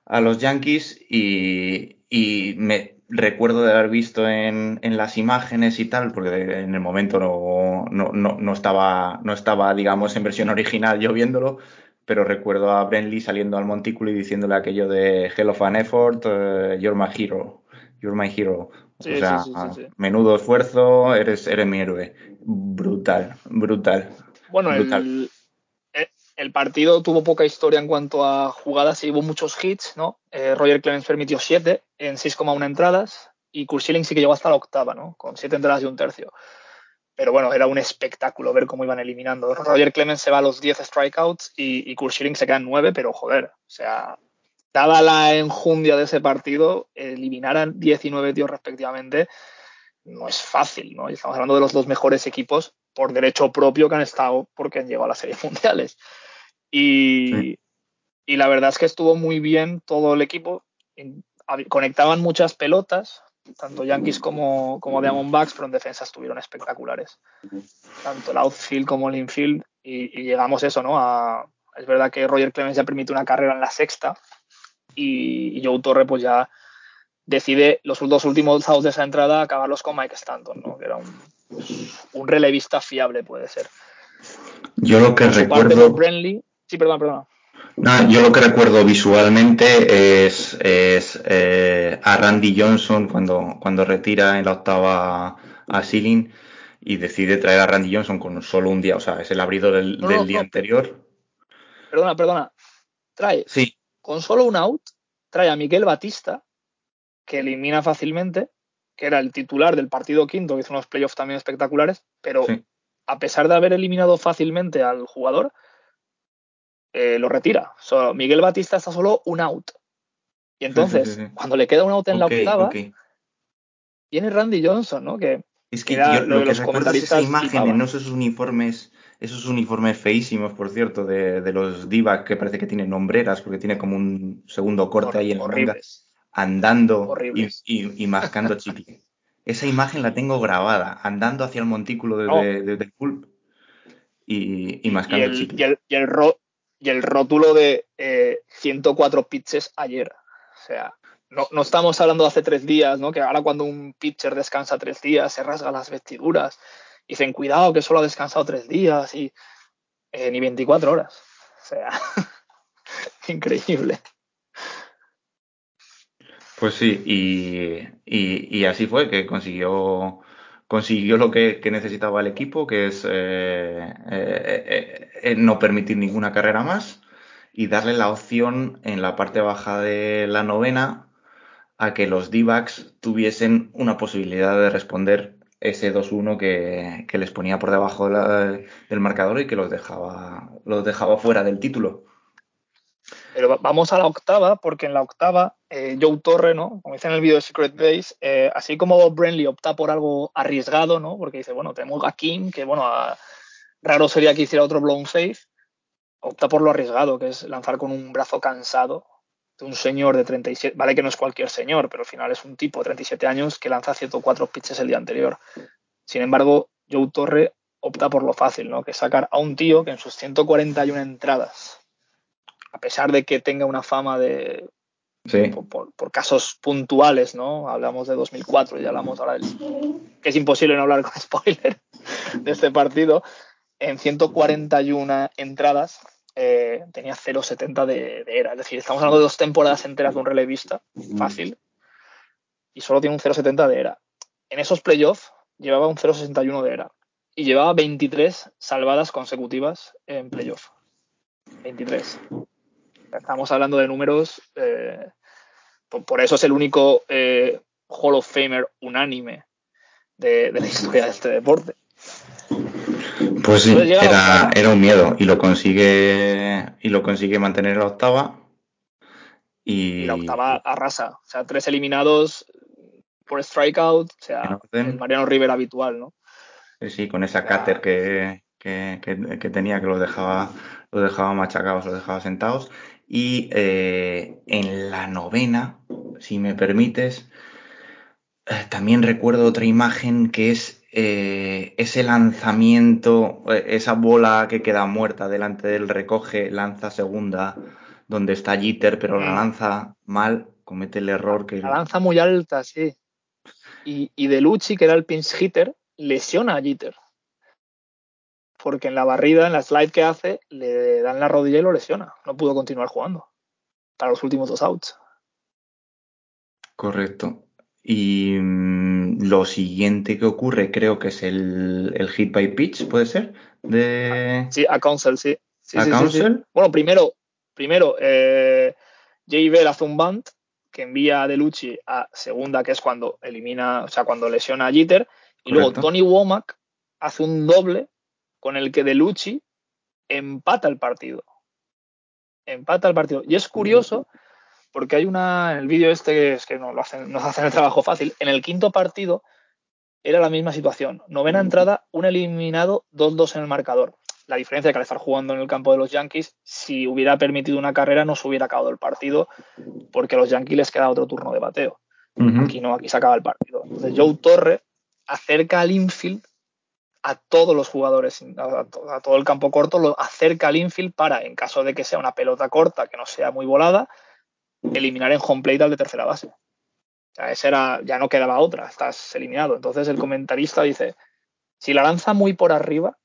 S3: a los Yankees y, y me recuerdo de haber visto en, en, las imágenes y tal, porque en el momento no, no, no, no, estaba, no estaba, digamos, en versión original yo viéndolo, pero recuerdo a Brenly saliendo al montículo y diciéndole aquello de Hell of an Effort, uh, you're my hero, you're my hero.
S2: Sí,
S3: o sea,
S2: sí, sí,
S3: menudo esfuerzo, eres, eres mi héroe. Brutal, brutal.
S2: Bueno,
S3: brutal.
S2: El, el partido tuvo poca historia en cuanto a jugadas y hubo muchos hits, ¿no? Eh, Roger Clemens permitió 7 en 6,1 entradas y Kurt Schilling sí que llegó hasta la octava, ¿no? Con 7 entradas y un tercio. Pero bueno, era un espectáculo ver cómo iban eliminando. Roger Clemens se va a los 10 strikeouts y, y Kurt Schilling se queda en 9, pero joder, o sea, dada la enjundia de ese partido, eliminar a 19 tíos respectivamente no es fácil, ¿no? Y estamos hablando de los dos mejores equipos por derecho propio que han estado porque han llegado a las series mundiales. Y, sí. y, la verdad es que estuvo muy bien todo el equipo. Conectaban muchas pelotas, tanto Yankees como, como Diamondbacks, pero en defensa estuvieron espectaculares. Tanto el outfield como el infield. Y, y, llegamos eso, ¿no? A, es verdad que Roger Clemens ya permite una carrera en la sexta. Y, y Joe Torre, pues ya decide los dos últimos outs de esa entrada acabarlos con Mike Stanton, ¿no? Que era un, un relevista fiable, puede ser.
S3: Yo lo que recuerdo.
S2: Parte, Brenly, Sí, perdón, perdón.
S3: No, yo lo que recuerdo visualmente es, es eh, a Randy Johnson cuando, cuando retira en la octava a Sealing y decide traer a Randy Johnson con solo un día, o sea, es el abridor del,
S2: No,
S3: del
S2: no,
S3: día
S2: no.
S3: anterior.
S2: Perdona, perdona. Trae,
S3: Sí,
S2: con solo un out, trae a Miguel Batista, que elimina fácilmente, que era el titular del partido quinto, que hizo unos playoffs también espectaculares, pero
S3: sí.
S2: a pesar de haber eliminado fácilmente al jugador, eh, lo retira. Miguel Batista está solo un out. Y entonces,
S3: Sí, sí, sí, sí.
S2: cuando le queda un out en la octava,
S3: ok.
S2: viene Randy Johnson, ¿no? Que
S3: Es que yo
S2: lo
S3: que
S2: los
S3: recuerdo es esa imagen, no esos uniformes, esos uniformes feísimos, por cierto, de, de los divas que parece que tienen hombreras, porque tiene como un segundo corte ahí en la manga, andando y, y, y mascando chicle. Esa imagen la tengo grabada, andando hacia el montículo de,
S2: No.
S3: de- de- del pulp y, y
S2: Y, y
S3: mascando
S2: el,
S3: chicle.
S2: y, el, y, el ro- y el rótulo de eh, 104 pitches ayer. O sea, no, no estamos hablando de hace tres días, ¿no? Que ahora cuando un pitcher descansa tres días, se rasga las vestiduras. Dicen, cuidado, que solo ha descansado tres días y eh, ni 24 horas. O sea, increíble.
S3: Pues sí, y, así fue que consiguió consiguió lo que, necesitaba el equipo, que es eh, eh, eh, no permitir ninguna carrera más y darle la opción en la parte baja de la novena a que los d tuviesen una posibilidad de responder ese 2-1 que, les ponía por debajo del marcador y que los dejaba, los dejaba fuera del título.
S2: Pero vamos a la octava, porque en la octava, eh, Joe Torre, ¿no? Como dice en el vídeo de Secret Base, eh, así como Bob Brenly opta por algo arriesgado, ¿no? Porque dice, bueno, tenemos a King, que bueno, raro sería que hiciera otro blown safe, opta por lo arriesgado, que es lanzar con un brazo cansado de un señor de 37, vale que no es cualquier señor, pero al final es un tipo de 37 años que lanza 104 pitches el día anterior. Sin embargo, Joe Torre opta por lo fácil, ¿no? Que sacar a un tío que en sus 141 entradas, a pesar de que tenga una fama de por, casos puntuales, ¿no? Hablamos de 2004 y hablamos ahora del que es imposible no hablar con spoiler de este partido. En 141 entradas eh, tenía 0,70 de, era. Es decir, estamos hablando de dos temporadas enteras de un relevista, fácil, y solo tiene un 0,70 de era. En esos playoffs llevaba un 0,61 de era y llevaba 23 salvadas consecutivas en playoff. 23. Estamos hablando de números, eh, por, eso es el único eh, Hall of Famer unánime de la historia de este deporte.
S3: Pues sí, era, era, un miedo y lo consigue y lo consigue mantener en la octava. Y,
S2: la octava arrasa. O sea, tres eliminados por strikeout, o sea, el Mariano Rivera habitual, ¿no?
S3: Sí, sí, con esa cáter que, que, que, tenía que los dejaba, los dejaba machacados, los dejaba sentados. Y eh, en la novena, si me permites, eh, también recuerdo otra imagen que es eh, ese lanzamiento, esa bola que queda muerta delante del recoge, lanza segunda, donde está Jeter, pero la lanza mal, comete el error que...
S2: La lanza muy alta, sí. Y, y De Lucci, que era el pinch hitter, lesiona a Jeter. Porque en la barrida, en la slide que hace, le dan la rodilla y lo lesiona. No pudo continuar jugando para los últimos dos outs.
S3: Correcto. Y mm, lo siguiente que ocurre creo que es el, el hit by pitch, ¿puede ser? De...
S2: Sí, a Council, sí.
S3: ¿A Council?
S2: Bueno, primero, primero eh, Jay Bell hace un bunt que envía a Delucci a segunda, que es cuando elimina, o sea, cuando lesiona a Jeter. Y luego Tony Womack hace un doble con el que Delucci empata el partido. Empata el partido. Y es curioso porque hay una, en el vídeo este que es que nos, lo hacen, nos hacen el trabajo fácil, en el quinto partido era la misma situación. Novena entrada, un eliminado, 2-2 en el marcador. La diferencia es que al estar jugando en el campo de los Yankees, si hubiera permitido una carrera, no se hubiera acabado el partido, porque a los Yankees les queda otro turno de bateo. Aquí no, aquí se acaba el partido. Entonces, Joe Torre acerca al infield a todos los jugadores, a, todo el campo corto, lo acerca al infield para, en caso de que sea una pelota corta, que no sea muy volada, eliminar en home plate al de tercera base. O sea, ese era, ya no quedaba otra, estás eliminado. Entonces el comentarista dice, si la lanza muy por arriba,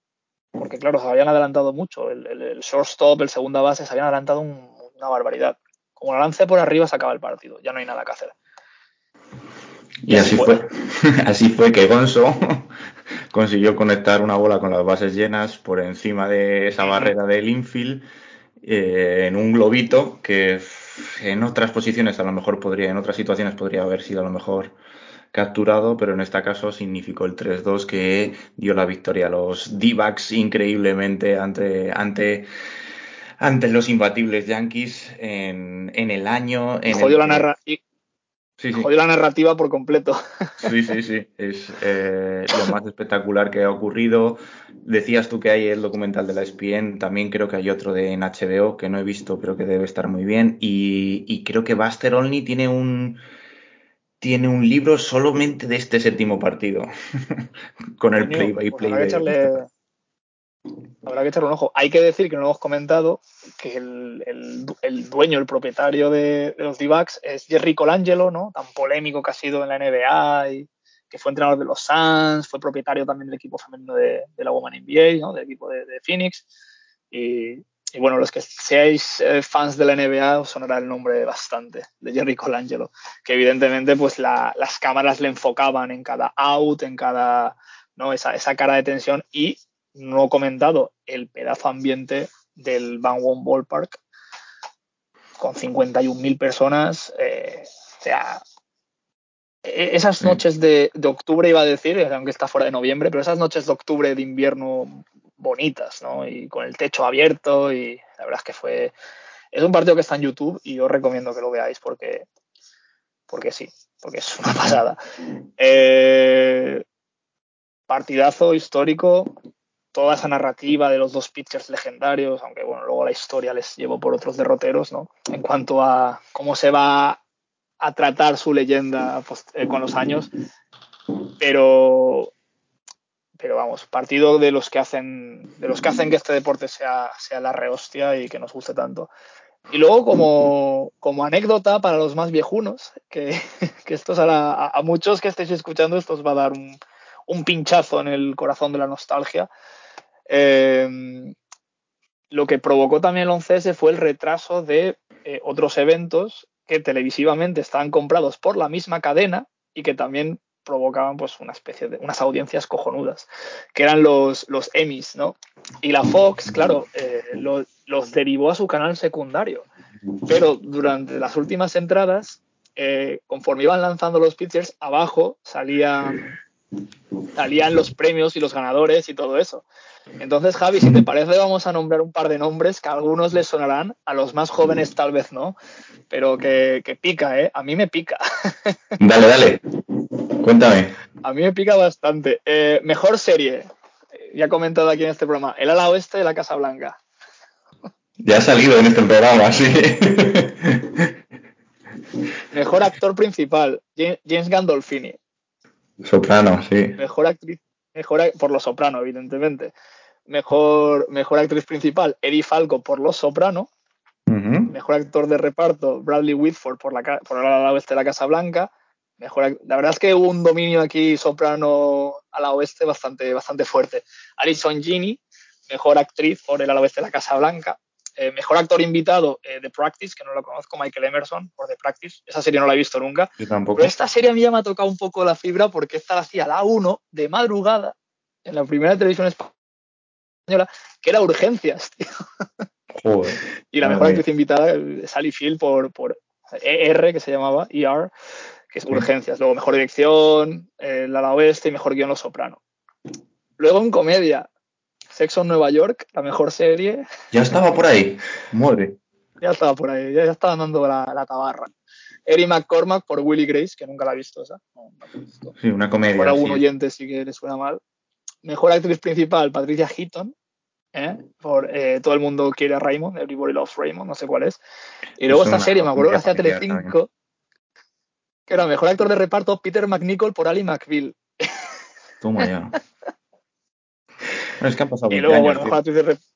S2: porque claro, se habían adelantado mucho, el, el, shortstop, el segunda base, se habían adelantado una barbaridad. Como la lance por arriba, se acaba el partido, ya no hay nada que hacer.
S3: Y, así fue. así fue que Gonzo consiguió conectar una bola con las bases llenas por encima de esa barrera del infield eh, en un globito que en otras posiciones a lo mejor podría, en otras situaciones podría haber sido a lo mejor capturado, pero en este caso significó el 3-2 que dio la victoria a los d increíblemente ante, ante, ante los imbatibles Yankees en, en el año. En
S2: jodió, la narra Sí, la narrativa por completo.
S3: Sí, sí, sí. Es eh, lo más espectacular que ha ocurrido. Decías tú que hay el documental de la ESPN, también creo que hay otro de en HBO que no he visto, pero que debe estar muy bien. Y, creo que Buster Olney tiene un tiene un libro solamente de este séptimo partido, con el play by play. de...
S2: Habrá que echarle un ojo. Hay que decir que no hemos comentado que el, dueño, el propietario de, los d es Jerry Colangelo, ¿no? Tan polémico que ha sido en la NBA y que fue entrenador de los Suns, fue propietario también del equipo femenino de, la Woman NBA, ¿no? Del equipo de, Phoenix. Y, y bueno, los que seáis eh, fans de la NBA os sonará el nombre bastante, de Jerry Colangelo, que evidentemente pues las cámaras le enfocaban en cada out, en cada, ¿no? Esa, esa cara de tensión y no he comentado el pedazo ambiente del Van Won Ballpark con 51.000 personas, eh, o sea, e, esas noches de, de, octubre iba a decir, aunque está fuera de noviembre, pero esas noches de octubre de invierno bonitas, ¿no? Y con el techo abierto y la verdad es que fue... Es un partido que está en YouTube y os recomiendo que lo veáis porque, porque sí, porque es una pasada. Eh, partidazo histórico, toda esa narrativa de los dos pitchers legendarios, aunque bueno, luego la historia les llevó por otros derroteros, ¿no? En cuanto a cómo se va a tratar su leyenda pues, eh, con los años. Pero pero vamos, partido de los que hacen, de los que hacen que este deporte sea, sea la rehostia y que nos guste tanto. Y luego, como, como anécdota para los más viejunos, que, que esto a, a, muchos que estéis escuchando, esto os va a dar un, un pinchazo en el corazón de la nostalgia. Eh, lo que provocó también el 11S fue el retraso de eh, otros eventos que televisivamente estaban comprados por la misma cadena y que también provocaban pues una especie de unas audiencias cojonudas, que eran los, los Emmys, ¿no? Y la Fox, claro, eh, lo, los derivó a su canal secundario, pero durante las últimas entradas, eh, conforme iban lanzando los pitchers, abajo salían, salían los premios y los ganadores y todo eso. Entonces, Javi, si te parece, vamos a nombrar un par de nombres que a algunos les sonarán, a los más jóvenes tal vez no, pero que, que pica, ¿eh? A mí me pica.
S3: Dale, dale. Cuéntame.
S2: A mí me pica bastante. Eh, mejor serie. Ya he comentado aquí en este programa. El ala oeste de la Casa Blanca.
S3: Ya ha salido en este programa, sí.
S2: Mejor actor principal. James Gandolfini.
S3: Soprano, sí.
S2: Mejor actriz. Mejor, por Los Soprano, evidentemente. Mejor, mejor actriz principal, Eddie Falco por Los Soprano. Mejor actor de reparto, Bradley Whitford por, la, por el ala oeste de la Casa Blanca mejor, la verdad es que hubo un dominio aquí soprano a la oeste bastante, bastante fuerte. Alison Gini, mejor actriz por el ala oeste de la Casa Blanca. Eh, mejor actor invitado, eh, The Practice, que no lo conozco, Michael Emerson, por The Practice. Esa serie no la he visto nunca.
S3: Yo tampoco.
S2: Pero esta serie a mí ya me ha tocado un poco la fibra porque esta la hacía la 1 de madrugada en la primera televisión española, que era Urgencias, tío.
S3: Joder.
S2: y la mejor actriz invitada es Sally Field por, por ER, que se llamaba, ER, que es urgencias. Luego, mejor dirección, el ala oeste y mejor guion Los Soprano. Luego en comedia, Sexo en Nueva York, la mejor serie.
S3: Ya estaba por ahí, muere.
S2: Ya estaba por ahí, ya, estaba dando la, la, tabarra. Eric McCormack por Willy Grace, que nunca la he visto esa. No, no visto.
S3: Sí, una comedia.
S2: Por algún sí. oyente sí que le suena mal. Mejor actriz principal, Patricia Heaton. ¿eh? Por eh, Todo el mundo quiere a Raymond, Everybody Loves Raymond, no sé cuál es. Y luego es esta serie, me acuerdo que hacía Telecinco, que era mejor actor de reparto Peter McNichol por Ali McBeal.
S3: Toma ya. es que han pasado
S2: Y luego, bueno, mejor actriz de reparto.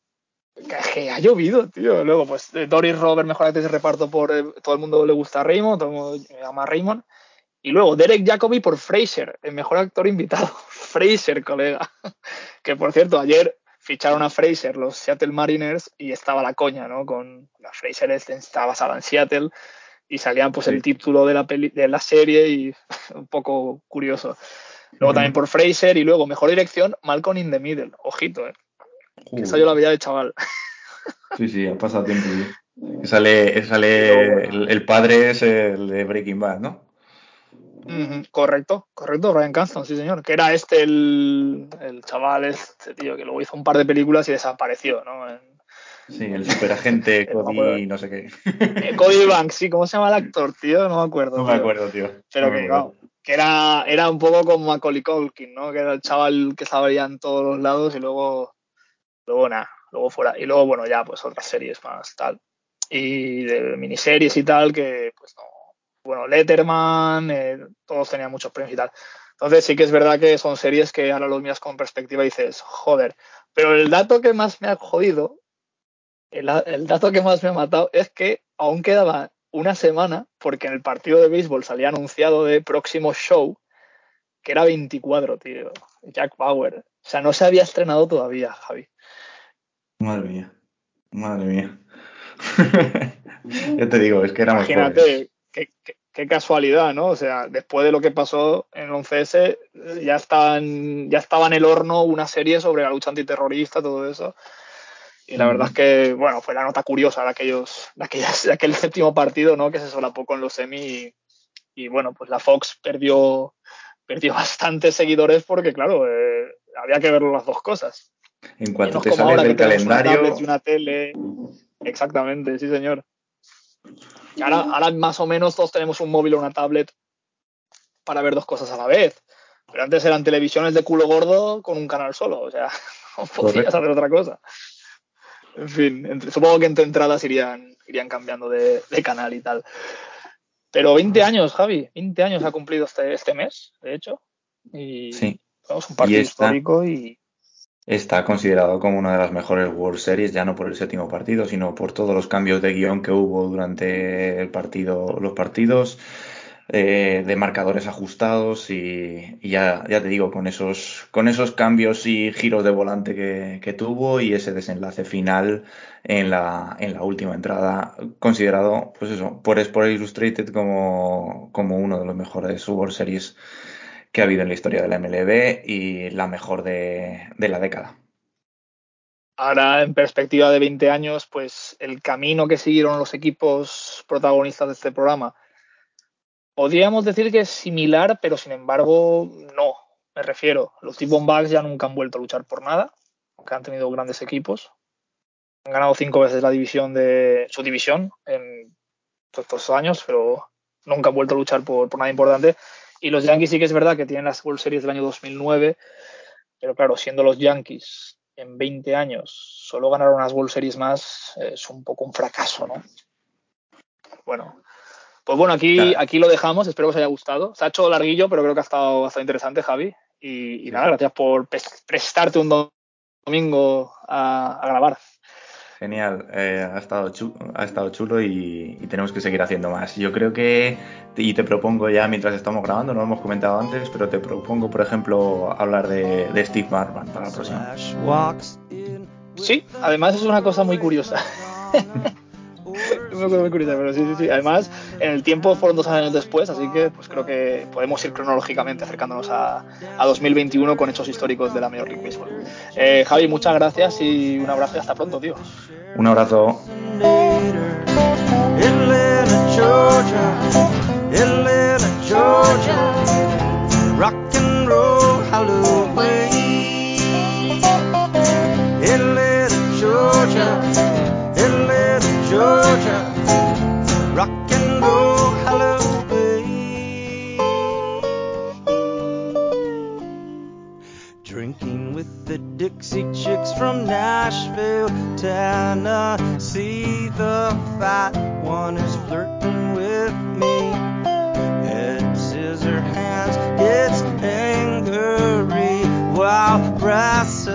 S2: Que ha llovido, tío. Luego, pues Doris Robert, mejor actriz de reparto por eh, Todo el mundo le gusta a Raymond, todo el mundo llama a Raymond. Y luego Derek Jacobi por Fraser, el mejor actor invitado. Fraser, colega. que por cierto, ayer ficharon a Fraser los Seattle Mariners y estaba la coña, ¿no? Con la Fraser estaba basada en Seattle y salían pues el título de la, peli, de la serie y un poco curioso. Luego también por Fraser y luego mejor dirección, Malcolm in the Middle. Ojito, eh. Que esa yo la veía de chaval.
S3: Sí, sí, ha pasado tiempo. ¿sí? Sale, sale el, el, padre es el de Breaking Bad, ¿no?
S2: Correcto, correcto, Ryan Cranston, sí señor. Que era este el, el chaval, este tío, que luego hizo un par de películas y desapareció, ¿no? En,
S3: Sí, el superagente Cody, no sé qué.
S2: Eh, Cody Banks, sí, ¿cómo se llama el actor, tío? No me acuerdo.
S3: No
S2: tío.
S3: me acuerdo, tío.
S2: Pero
S3: no
S2: que, claro, que era, era un poco como Macaulay Culkin, ¿no? Que era el chaval que estaba ya en todos los lados y luego, luego nada, luego fuera. Y luego, bueno, ya pues otras series más tal. Y de miniseries y tal, que pues no. Bueno, Letterman, eh, todos tenían muchos premios y tal. Entonces sí que es verdad que son series que ahora los miras con perspectiva y dices, joder. Pero el dato que más me ha jodido el, el, dato que más me ha matado es que aún quedaba una semana, porque en el partido de béisbol salía anunciado de próximo show, que era 24, tío. Jack Bauer. O sea, no se había estrenado todavía, Javi.
S3: Madre mía. Madre mía. ya te digo, es que éramos
S2: Imagínate, qué, qué, casualidad, ¿no? O sea, después de lo que pasó en el 11S, ya estaban, ya estaba en el horno una serie sobre la lucha antiterrorista, todo eso. Y la verdad es que, bueno, fue la nota curiosa de, aquellos, de, aquellas, de aquel séptimo partido, ¿no? Que se solapó con los semi y, bueno, pues la Fox perdió, perdió bastantes seguidores porque, claro, eh, había que ver las dos cosas.
S3: En cuanto te sales del calendario...
S2: Una, una tele. Exactamente, sí, señor. Ahora, ahora más o menos todos tenemos un móvil o una tablet para ver dos cosas a la vez. Pero antes eran televisiones de culo gordo con un canal solo, o sea, no podías hacer otra cosa. En fin, supongo que entre entradas irían, irían cambiando de, canal y tal. Pero 20 años, Javi, 20 años ha cumplido este, este mes, de hecho. Y
S3: sí.
S2: un partido histórico y.
S3: Está considerado como una de las mejores World Series, ya no por el séptimo partido, sino por todos los cambios de guion que hubo durante el partido, los partidos eh, de marcadores ajustados y, ya, ya, te digo, con esos, con esos cambios y giros de volante que, tuvo y ese desenlace final en la, en la última entrada, considerado, pues eso, por Sport Illustrated como, uno de los mejores World Series que ha habido en la historia de la MLB y la mejor de, de la década.
S2: Ahora, en perspectiva de 20 años, pues el camino que siguieron los equipos protagonistas de este programa Podríamos decir que es similar, pero sin embargo, no. Me refiero, los T-Bucks ya nunca han vuelto a luchar por nada, aunque han tenido grandes equipos. Han ganado cinco veces la división de su división en todos estos años, pero nunca han vuelto a luchar por, nada importante. Y los Yankees sí que es verdad que tienen las World Series del año 2009, pero claro, siendo los Yankees en 20 años solo ganaron unas World Series más, es un poco un fracaso, ¿no? Bueno, pues bueno, aquí, aquí lo dejamos, espero que os haya gustado. Se ha hecho larguillo, pero creo que ha estado bastante interesante, Javi. Y, nada, gracias por prestarte un domingo a, grabar.
S3: Genial, eh, ha, estado chulo, ha estado chulo y, tenemos que seguir haciendo más. Yo creo que, y te propongo ya mientras estamos grabando, no lo hemos comentado antes, pero te propongo, por ejemplo, hablar de, de Steve Marman para la próxima.
S2: Sí, además es una cosa muy curiosa. muy curiosa, pero sí, sí, sí. Además, en el tiempo fueron dos años después, así que pues creo que podemos ir cronológicamente acercándonos a, a 2021 con hechos históricos de la Major League Baseball. Eh, Javi, muchas gracias y un abrazo y hasta pronto, tío.
S3: Un abrazo.
S1: Dixie from Nashville, Tennessee. The fat one is flirting with me. It's scissor hands It's angry while brass